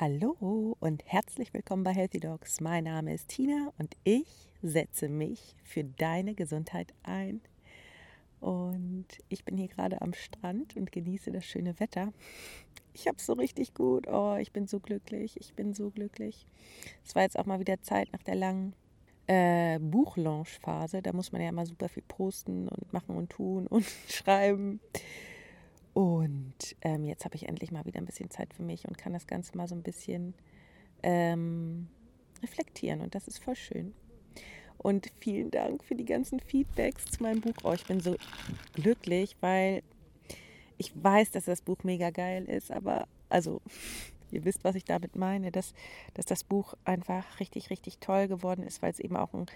Hallo und herzlich willkommen bei Healthy Dogs. Mein Name ist Tina und ich setze mich für deine Gesundheit ein. Und ich bin hier gerade am Strand und genieße das schöne Wetter. Ich habe es so richtig gut. Oh, ich bin so glücklich. Ich bin so glücklich. Es war jetzt auch mal wieder Zeit nach der langen äh, Buchlaunch-Phase. Da muss man ja immer super viel posten und machen und tun und schreiben. Und ähm, jetzt habe ich endlich mal wieder ein bisschen Zeit für mich und kann das Ganze mal so ein bisschen ähm, reflektieren. Und das ist voll schön. Und vielen Dank für die ganzen Feedbacks zu meinem Buch. Oh, ich bin so glücklich, weil ich weiß, dass das Buch mega geil ist. Aber also, ihr wisst, was ich damit meine, dass, dass das Buch einfach richtig, richtig toll geworden ist, weil es eben auch ein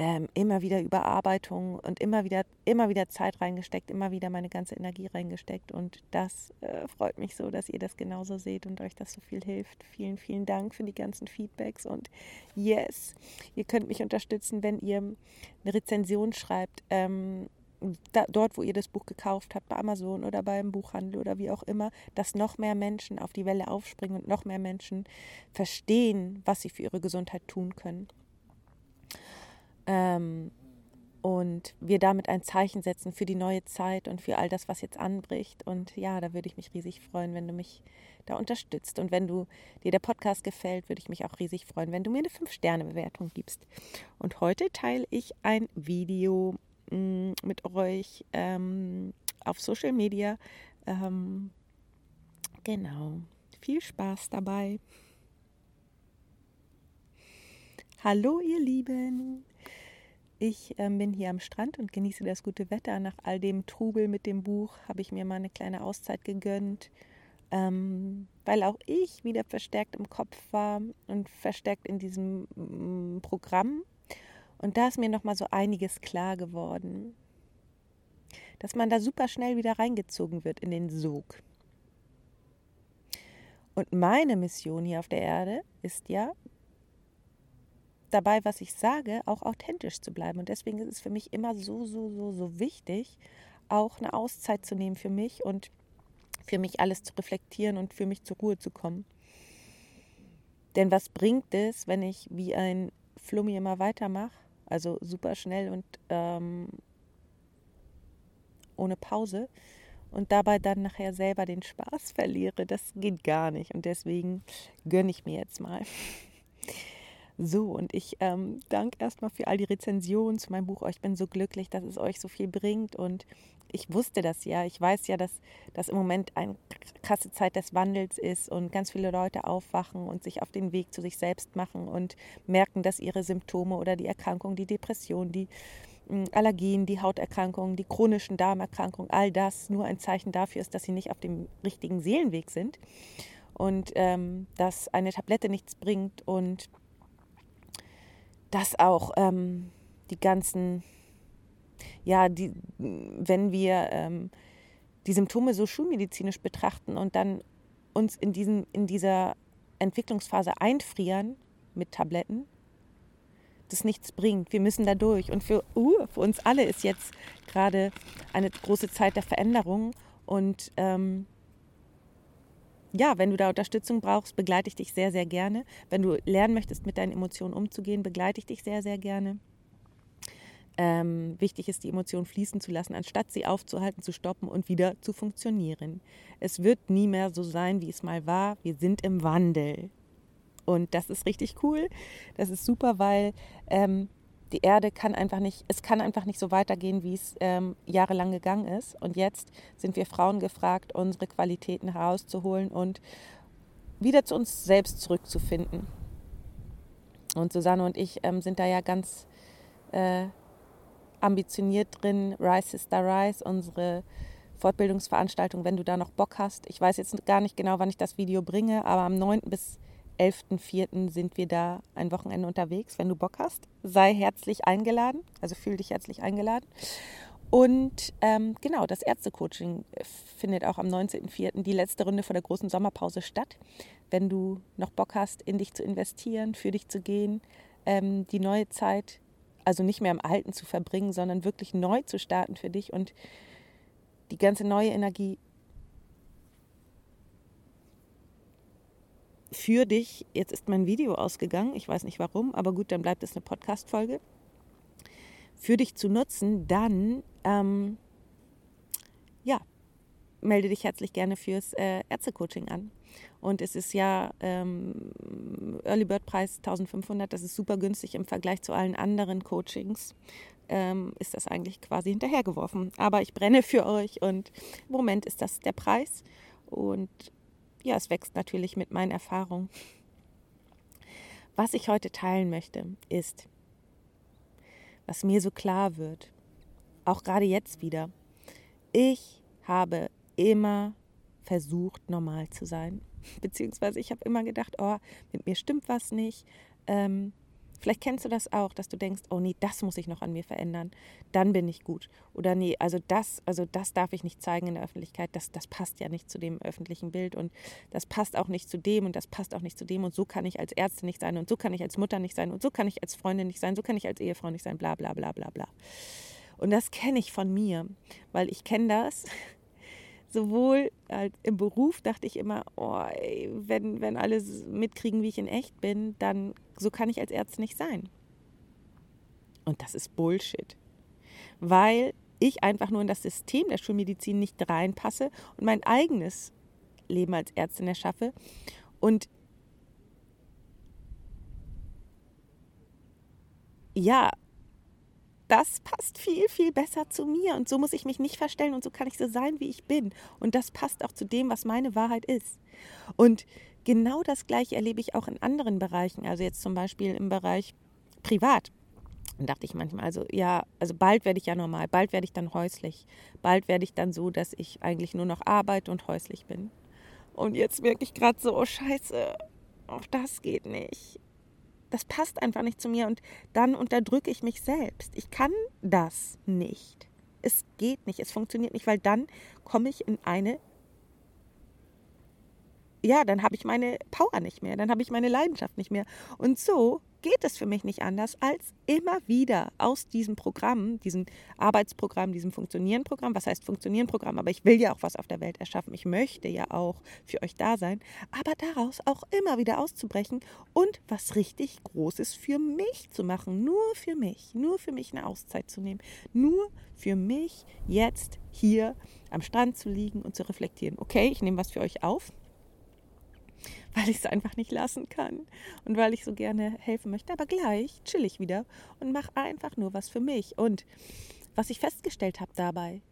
ähm, immer wieder Überarbeitung und immer wieder, immer wieder Zeit reingesteckt, immer wieder meine ganze Energie reingesteckt. Und das äh, freut mich so, dass ihr das genauso seht und euch das so viel hilft. Vielen, vielen Dank für die ganzen Feedbacks. Und yes, ihr könnt mich unterstützen, wenn ihr eine Rezension schreibt. Ähm, da, dort, wo ihr das Buch gekauft habt, bei Amazon oder beim Buchhandel oder wie auch immer, dass noch mehr Menschen auf die Welle aufspringen und noch mehr Menschen verstehen, was sie für ihre Gesundheit tun können. Ähm, und wir damit ein Zeichen setzen für die neue Zeit und für all das, was jetzt anbricht. Und ja, da würde ich mich riesig freuen, wenn du mich da unterstützt. Und wenn du dir der Podcast gefällt, würde ich mich auch riesig freuen, wenn du mir eine 5-Sterne-Bewertung gibst. Und heute teile ich ein Video mh, mm, mit euch ähm, auf Social Media. Ähm, genau. Viel Spaß dabei. Hallo ihr Lieben. Ich ähm, bin hier am Strand und genieße das gute Wetter. Nach all dem Trubel mit dem Buch habe ich mir mal eine kleine Auszeit gegönnt, ähm, weil auch ich wieder verstärkt im Kopf war und verstärkt in diesem mm, Programm. Und da ist mir noch mal so einiges klar geworden, dass man da super schnell wieder reingezogen wird in den Sog. Und meine Mission hier auf der Erde ist ja, dabei, was ich sage, auch authentisch zu bleiben. Und deswegen ist es für mich immer so, so, so, so wichtig, auch eine Auszeit zu nehmen für mich und für mich alles zu reflektieren und für mich zur Ruhe zu kommen. Denn was bringt es, wenn ich wie ein Flummi immer weitermache, also super schnell und ähm, ohne Pause und dabei dann nachher selber den Spaß verliere? Das geht gar nicht und deswegen gönne ich mir jetzt mal. So, und ich ähm, danke erstmal für all die Rezensionen zu meinem Buch. Oh, ich bin so glücklich, dass es euch so viel bringt. Und ich wusste das ja. Ich weiß ja, dass das im Moment eine krasse Zeit des Wandels ist und ganz viele Leute aufwachen und sich auf den Weg zu sich selbst machen und merken, dass ihre Symptome oder die Erkrankung, die Depression, die hm, Allergien, die Hauterkrankungen, die chronischen Darmerkrankungen, all das nur ein Zeichen dafür ist, dass sie nicht auf dem richtigen Seelenweg sind und ähm, dass eine Tablette nichts bringt und dass auch ähm, die ganzen, ja, die, wenn wir ähm, die Symptome so schulmedizinisch betrachten und dann uns in, diesen, in dieser Entwicklungsphase einfrieren mit Tabletten, das nichts bringt. Wir müssen da durch. Und für, uh, für uns alle ist jetzt gerade eine große Zeit der Veränderung. Und ähm, ja, wenn du da Unterstützung brauchst, begleite ich dich sehr, sehr gerne. Wenn du lernen möchtest, mit deinen Emotionen umzugehen, begleite ich dich sehr, sehr gerne. Ähm, wichtig ist, die Emotionen fließen zu lassen, anstatt sie aufzuhalten, zu stoppen und wieder zu funktionieren. Es wird nie mehr so sein, wie es mal war. Wir sind im Wandel. Und das ist richtig cool. Das ist super, weil ähm, die Erde kann einfach nicht, es kann einfach nicht so weitergehen, wie es ähm, jahrelang gegangen ist. Und jetzt sind wir Frauen gefragt, unsere Qualitäten herauszuholen und wieder zu uns selbst zurückzufinden. Und Susanne und ich ähm, sind da ja ganz äh, ambitioniert drin. Rise Sister Rise, unsere Fortbildungsveranstaltung, wenn du da noch Bock hast. Ich weiß jetzt gar nicht genau, wann ich das Video bringe, aber am 9. bis 11.04. sind wir da ein Wochenende unterwegs. Wenn du Bock hast, sei herzlich eingeladen. Also fühl dich herzlich eingeladen. Und ähm, genau, das Ärztecoaching findet auch am 19.04. die letzte Runde vor der großen Sommerpause statt. Wenn du noch Bock hast, in dich zu investieren, für dich zu gehen, ähm, die neue Zeit, also nicht mehr im Alten zu verbringen, sondern wirklich neu zu starten für dich und die ganze neue Energie für dich, jetzt ist mein Video ausgegangen, ich weiß nicht warum, aber gut, dann bleibt es eine Podcast-Folge, für dich zu nutzen, dann ähm, ja, melde dich herzlich gerne fürs äh, Ärzte-Coaching an. Und es ist ja ähm, Early Bird Preis 1500, das ist super günstig im Vergleich zu allen anderen Coachings. Ähm, ist das eigentlich quasi hinterhergeworfen. Aber ich brenne für euch und im Moment ist das der Preis. Und ja, es wächst natürlich mit meinen Erfahrungen. Was ich heute teilen möchte, ist, was mir so klar wird, auch gerade jetzt wieder. Ich habe immer versucht, normal zu sein. Beziehungsweise ich habe immer gedacht, oh, mit mir stimmt was nicht. Ähm, vielleicht kennst du das auch, dass du denkst, oh nee, das muss ich noch an mir verändern. Dann bin ich gut. Oder nee, also das, also das darf ich nicht zeigen in der Öffentlichkeit. Das, das passt ja nicht zu dem öffentlichen Bild und das passt auch nicht zu dem und das passt auch nicht zu dem und so kann ich als Ärztin nicht sein und so kann ich als Mutter nicht sein und so kann ich als Freundin nicht sein, so kann ich als Ehefrau nicht sein, bla bla bla bla bla. Und das kenne ich von mir, weil ich kenne das sowohl halt im Beruf dachte ich immer, oh, ey, wenn, wenn alle mitkriegen, wie ich in echt bin, dann so kann ich als Ärztin nicht sein. Und das ist Bullshit. Weil ich einfach nur in das System der Schulmedizin nicht reinpasse und mein eigenes Leben als Ärztin erschaffe. Und ja, das passt viel, viel besser zu mir und so muss ich mich nicht verstellen und so kann ich so sein, wie ich bin. Und das passt auch zu dem, was meine Wahrheit ist. Und genau das gleiche erlebe ich auch in anderen Bereichen, also jetzt zum Beispiel im Bereich privat. Dann dachte ich manchmal, also ja, also bald werde ich ja normal, bald werde ich dann häuslich, bald werde ich dann so, dass ich eigentlich nur noch arbeite und häuslich bin. Und jetzt merke ich gerade so, oh scheiße, auch das geht nicht das passt einfach nicht zu mir und dann unterdrücke ich mich selbst. Ich kann das nicht. Es geht nicht, es funktioniert nicht, weil dann komme ich in eine ja, dann habe ich meine Power nicht mehr, dann habe ich meine Leidenschaft nicht mehr. Und so geht es für mich nicht anders, als immer wieder aus diesem Programm, diesem Arbeitsprogramm, diesem Funktionieren-Programm, was heißt Funktionieren-Programm, aber ich will ja auch was auf der Welt erschaffen, ich möchte ja auch für euch da sein, aber daraus auch immer wieder auszubrechen und was richtig Großes für mich zu machen, nur für mich, nur für mich eine Auszeit zu nehmen, nur für mich jetzt hier am Strand zu liegen und zu reflektieren. Okay, ich nehme was für euch auf weil ich es einfach nicht lassen kann und weil ich so gerne helfen möchte. Aber gleich chill ich wieder und mache einfach nur was für mich. Und was ich festgestellt habe dabei,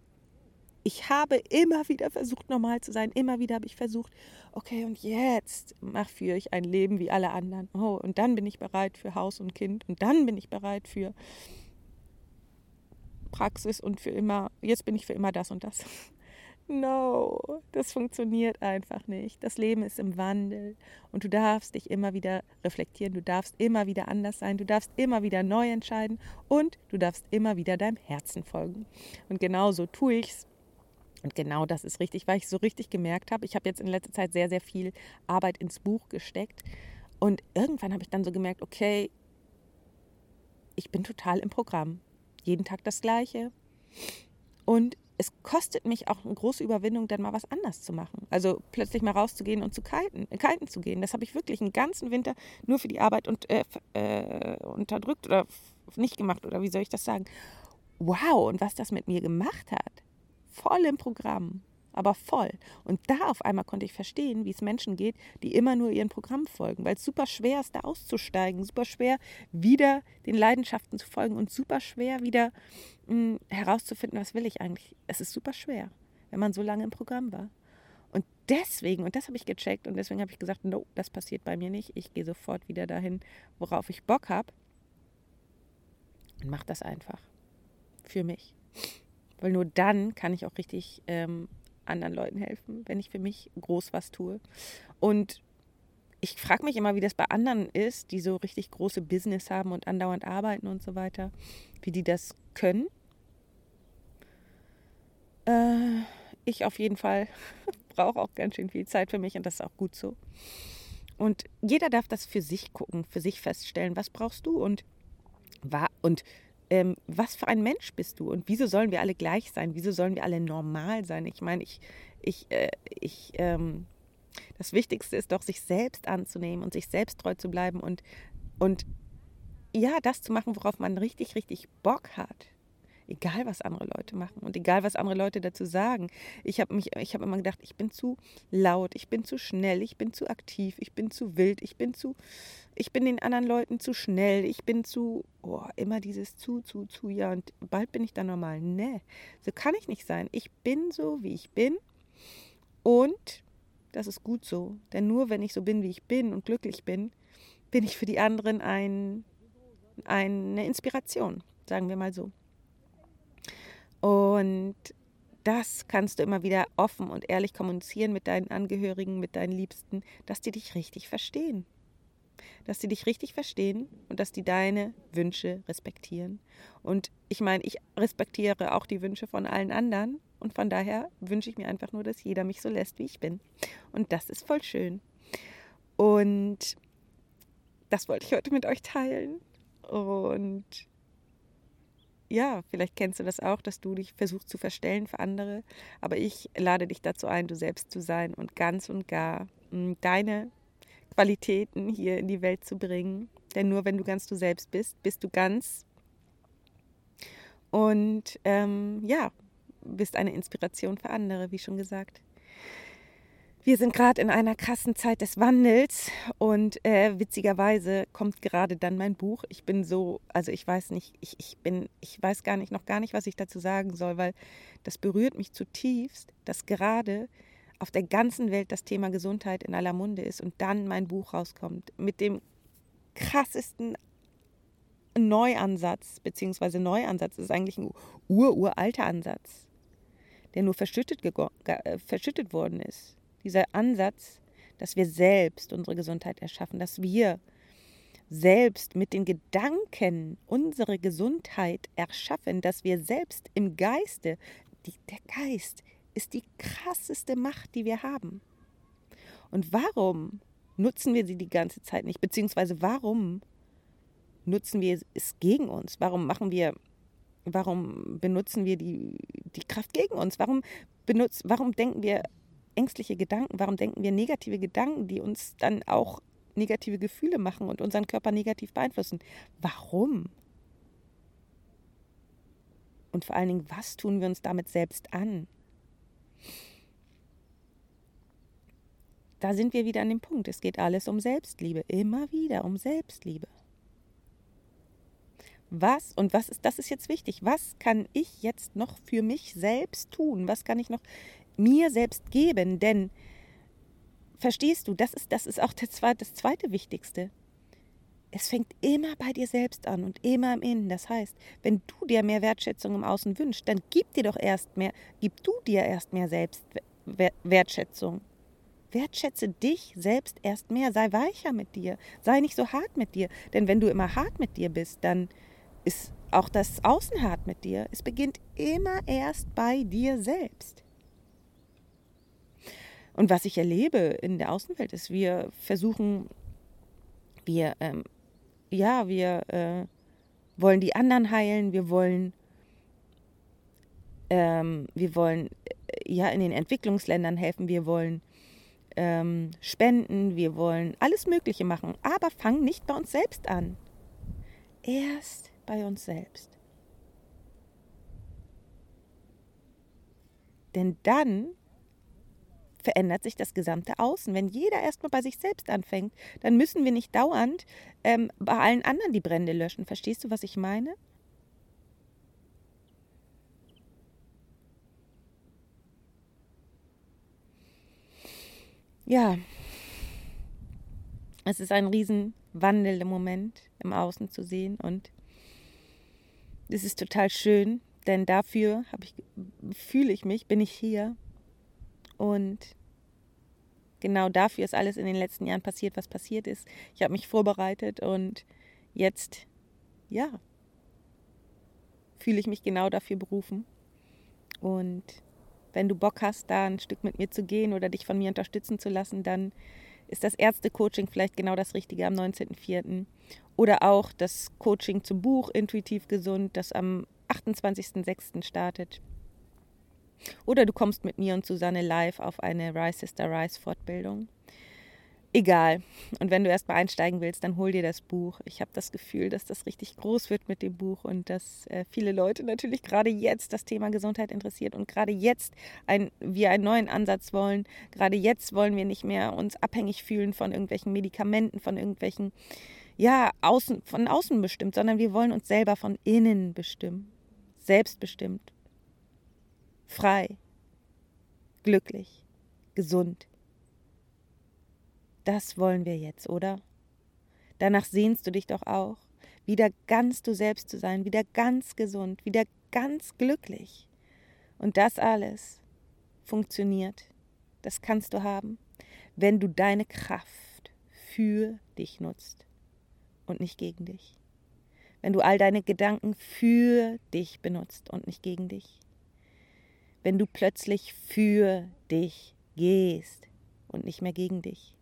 ich habe immer wieder versucht, normal zu sein. Immer wieder habe ich versucht, okay, und jetzt mache für ich ein Leben wie alle anderen. Oh, und dann bin ich bereit für Haus und Kind. Und dann bin ich bereit für Praxis und für immer, jetzt bin ich für immer das und das. No, das funktioniert einfach nicht. Das Leben ist im Wandel und du darfst dich immer wieder reflektieren, du darfst immer wieder anders sein, du darfst immer wieder neu entscheiden und du darfst immer wieder deinem Herzen folgen. Und genau so tue ich's. Und genau das ist richtig, weil ich so richtig gemerkt habe, ich habe jetzt in letzter Zeit sehr, sehr viel Arbeit ins Buch gesteckt und irgendwann habe ich dann so gemerkt, okay, ich bin total im Programm. Jeden Tag das Gleiche. Und es kostet mich auch eine große Überwindung, dann mal was anders zu machen. Also plötzlich mal rauszugehen und zu kiten, äh, kiten zu gehen. Das habe ich wirklich einen ganzen Winter nur für die Arbeit und, äh, äh, unterdrückt oder nicht gemacht oder wie soll ich das sagen. Wow, und was das mit mir gemacht hat. Voll im Programm aber voll. Und da auf einmal konnte ich verstehen, wie es Menschen geht, die immer nur ihren Programm folgen, weil es super schwer ist, da auszusteigen, super schwer, wieder den Leidenschaften zu folgen und super schwer, wieder mh, hm, herauszufinden, was will ich eigentlich. Es ist super schwer, wenn man so lange im Programm war. Und deswegen, und das habe ich gecheckt und deswegen habe ich gesagt, no, das passiert bei mir nicht. Ich gehe sofort wieder dahin, worauf ich Bock habe. Und mache das einfach. Für mich. Weil nur dann kann ich auch richtig ähm, anderen Leuten helfen, wenn ich für mich groß was tue. Und ich frage mich immer, wie das bei anderen ist, die so richtig große Business haben und andauernd arbeiten und so weiter, wie die das können. Äh, ich auf jeden Fall brauche auch ganz schön viel Zeit für mich und das ist auch gut so. Und jeder darf das für sich gucken, für sich feststellen, was brauchst du und, und ähm, was für ein Mensch bist du und wieso sollen wir alle gleich sein? Wieso sollen wir alle normal sein? Ich meine, ich, ich, äh, ich ähm, Das Wichtigste ist doch, sich selbst anzunehmen und sich selbst treu zu bleiben und, und ja, das zu machen, worauf man richtig, richtig Bock hat. Egal, was andere Leute machen und egal, was andere Leute dazu sagen. Ich habe mich, ich habe immer gedacht, ich bin zu laut, ich bin zu schnell, ich bin zu aktiv, ich bin zu wild, ich bin zu, ich bin den anderen Leuten zu schnell, ich bin zu, oh, immer dieses zu, zu, zu, ja, und bald bin ich dann normal. Nee, so kann ich nicht sein. Ich bin so, wie ich bin und das ist gut so. Denn nur wenn ich so bin, wie ich bin und glücklich bin, bin ich für die anderen ein, eine Inspiration, sagen wir mal so. Und das kannst du immer wieder offen und ehrlich kommunizieren mit deinen Angehörigen, mit deinen Liebsten, dass die dich richtig verstehen. Dass die dich richtig verstehen und dass die deine Wünsche respektieren. Und ich meine, ich respektiere auch die Wünsche von allen anderen und von daher wünsche ich mir einfach nur, dass jeder mich so lässt, wie ich bin. Und das ist voll schön. Und das wollte ich heute mit euch teilen. Und ja, vielleicht kennst du das auch, dass du dich versuchst zu verstellen für andere. Aber ich lade dich dazu ein, du selbst zu sein und ganz und gar hm, deine Qualitäten hier in die Welt zu bringen. Denn nur wenn du ganz du selbst bist, bist du ganz. Und ähm, ja, bist eine Inspiration für andere, wie schon gesagt. Wir sind gerade in einer krassen Zeit des Wandels und äh, witzigerweise kommt gerade dann mein Buch. Ich bin so, also ich weiß nicht, ich, ich bin, ich weiß gar nicht, noch gar nicht, was ich dazu sagen soll, weil das berührt mich zutiefst, dass gerade auf der ganzen Welt das Thema Gesundheit in aller Munde ist und dann mein Buch rauskommt mit dem krassesten Neuansatz, beziehungsweise Neuansatz ist eigentlich ein ur-uralter Ansatz, der nur verschüttet, verschüttet worden ist dieser Ansatz, dass wir selbst unsere Gesundheit erschaffen, dass wir selbst mit den Gedanken unsere Gesundheit erschaffen, dass wir selbst im Geiste, die, der Geist ist die krasseste Macht, die wir haben. Und warum nutzen wir sie die ganze Zeit nicht? Beziehungsweise warum nutzen wir es gegen uns? Warum machen wir, warum benutzen wir die, die Kraft gegen uns? Warum, benutzt, warum denken wir ängstliche Gedanken? Warum denken wir negative Gedanken, die uns dann auch negative Gefühle machen und unseren Körper negativ beeinflussen? Warum? Und vor allen Dingen, was tun wir uns damit selbst an? Da sind wir wieder an dem Punkt. Es geht alles um Selbstliebe. Immer wieder um Selbstliebe. Was und was ist, das ist jetzt wichtig. Was kann ich jetzt noch für mich selbst tun? Was kann ich noch mir selbst geben. Denn, verstehst du, das ist, das ist auch das zweite, das zweite Wichtigste. Es fängt immer bei dir selbst an und immer im Innen. Das heißt, wenn du dir mehr Wertschätzung im Außen wünschst, dann gib dir doch erst mehr, gib du dir erst mehr Selbstwertschätzung. Wertschätze dich selbst erst mehr. Sei weicher mit dir. Sei nicht so hart mit dir. Denn wenn du immer hart mit dir bist, dann ist auch das Außen hart mit dir. Es beginnt immer erst bei dir selbst. Und was ich erlebe in der Außenwelt ist, wir versuchen, wir, ähm, ja, wir äh, wollen die anderen heilen, wir wollen, ähm, wir wollen äh, ja in den Entwicklungsländern helfen, wir wollen ähm, spenden, wir wollen alles Mögliche machen, aber fangen nicht bei uns selbst an. Erst bei uns selbst. Denn dann verändert sich das gesamte Außen. Wenn jeder erstmal bei sich selbst anfängt, dann müssen wir nicht dauernd ähm, bei allen anderen die Brände löschen. Verstehst du, was ich meine? Ja, es ist ein Riesenwandel im Moment im Außen zu sehen und es ist total schön, denn dafür ich, fühle ich mich, bin ich hier und genau dafür ist alles in den letzten Jahren passiert, was passiert ist. Ich habe mich vorbereitet und jetzt, ja, fühle ich mich genau dafür berufen. Und wenn du Bock hast, da ein Stück mit mir zu gehen oder dich von mir unterstützen zu lassen, dann ist das Ärzte-Coaching vielleicht genau das Richtige am 19.04. Oder auch das Coaching zum Buch Intuitiv Gesund, das am 28.06. startet. Oder du kommst mit mir und Susanne live auf eine Rise Sister Rise Fortbildung. Egal. Und wenn du erstmal einsteigen willst, dann hol dir das Buch. Ich habe das Gefühl, dass das richtig groß wird mit dem Buch und dass äh, viele Leute natürlich gerade jetzt das Thema Gesundheit interessiert und gerade jetzt ein, wir einen neuen Ansatz wollen. Gerade jetzt wollen wir nicht mehr uns abhängig fühlen von irgendwelchen Medikamenten, von irgendwelchen, ja, außen, von außen bestimmt, sondern wir wollen uns selber von innen bestimmen. Selbstbestimmt. Frei. Glücklich. Gesund das wollen wir jetzt, oder? Danach sehnst du dich doch auch, wieder ganz du selbst zu sein, wieder ganz gesund, wieder ganz glücklich. Und das alles funktioniert, das kannst du haben, wenn du deine Kraft für dich nutzt und nicht gegen dich. Wenn du all deine Gedanken für dich benutzt und nicht gegen dich. Wenn du plötzlich für dich gehst und nicht mehr gegen dich.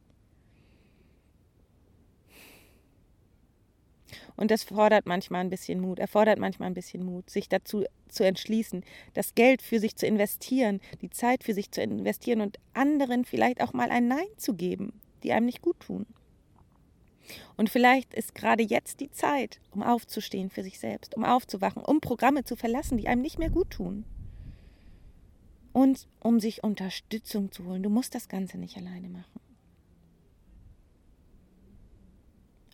Und das fordert manchmal ein bisschen Mut, erfordert manchmal ein bisschen Mut, sich dazu zu entschließen, das Geld für sich zu investieren, die Zeit für sich zu investieren und anderen vielleicht auch mal ein Nein zu geben, die einem nicht gut tun. Und vielleicht ist gerade jetzt die Zeit, um aufzustehen für sich selbst, um aufzuwachen, um Programme zu verlassen, die einem nicht mehr gut tun. Und um sich Unterstützung zu holen. Du musst das Ganze nicht alleine machen.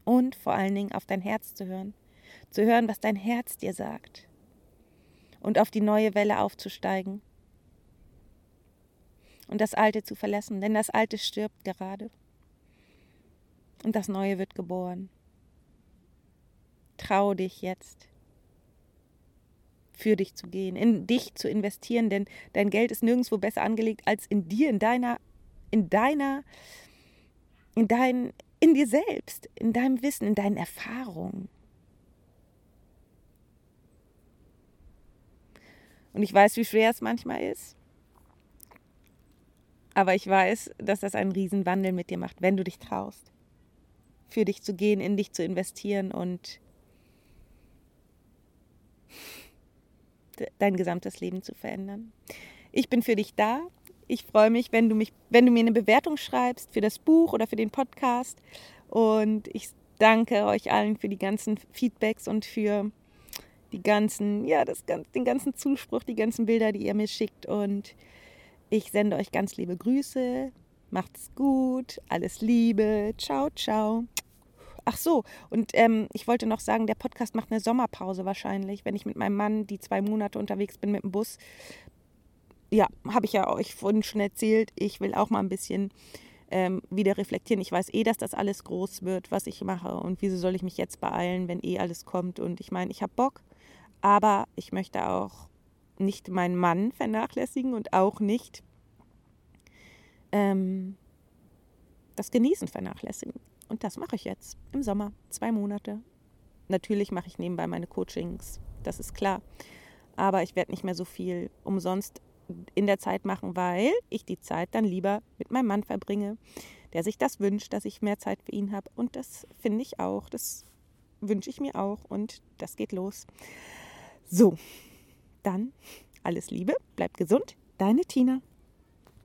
und vor allen Dingen auf dein Herz zu hören, zu hören, was dein Herz dir sagt und auf die neue Welle aufzusteigen und das Alte zu verlassen, denn das Alte stirbt gerade und das Neue wird geboren. Trau dich jetzt, für dich zu gehen, in dich zu investieren, denn dein Geld ist nirgendwo besser angelegt als in dir, in deiner, in deiner, in dein, in dir selbst, in deinem Wissen, in deinen Erfahrungen. Und ich weiß, wie schwer es manchmal ist. Aber ich weiß, dass das einen Riesenwandel mit dir macht, wenn du dich traust, für dich zu gehen, in dich zu investieren und dein gesamtes Leben zu verändern. Ich bin für dich da ich freue mich, wenn du, mich, wenn du mir eine Bewertung schreibst für das Buch oder für den Podcast. Und ich danke euch allen für die ganzen Feedbacks und für die ganzen, ja, das, den ganzen Zuspruch, die ganzen Bilder, die ihr mir schickt. Und ich sende euch ganz liebe Grüße. Macht's gut. Alles Liebe. Ciao, ciao. Ach so, und ähm, ich wollte noch sagen, der Podcast macht eine Sommerpause wahrscheinlich, wenn ich mit meinem Mann die zwei Monate unterwegs bin mit dem Bus ja, habe ich ja euch vorhin schon erzählt, ich will auch mal ein bisschen ähm, wieder reflektieren. Ich weiß eh, dass das alles groß wird, was ich mache und wieso soll ich mich jetzt beeilen, wenn eh alles kommt. Und ich meine, ich habe Bock, aber ich möchte auch nicht meinen Mann vernachlässigen und auch nicht ähm, das Genießen vernachlässigen. Und das mache ich jetzt im Sommer, zwei Monate. Natürlich mache ich nebenbei meine Coachings, das ist klar. Aber ich werde nicht mehr so viel umsonst in der Zeit machen, weil ich die Zeit dann lieber mit meinem Mann verbringe, der sich das wünscht, dass ich mehr Zeit für ihn habe. Und das finde ich auch, das wünsche ich mir auch und das geht los. So, dann alles Liebe, bleib gesund, deine Tina.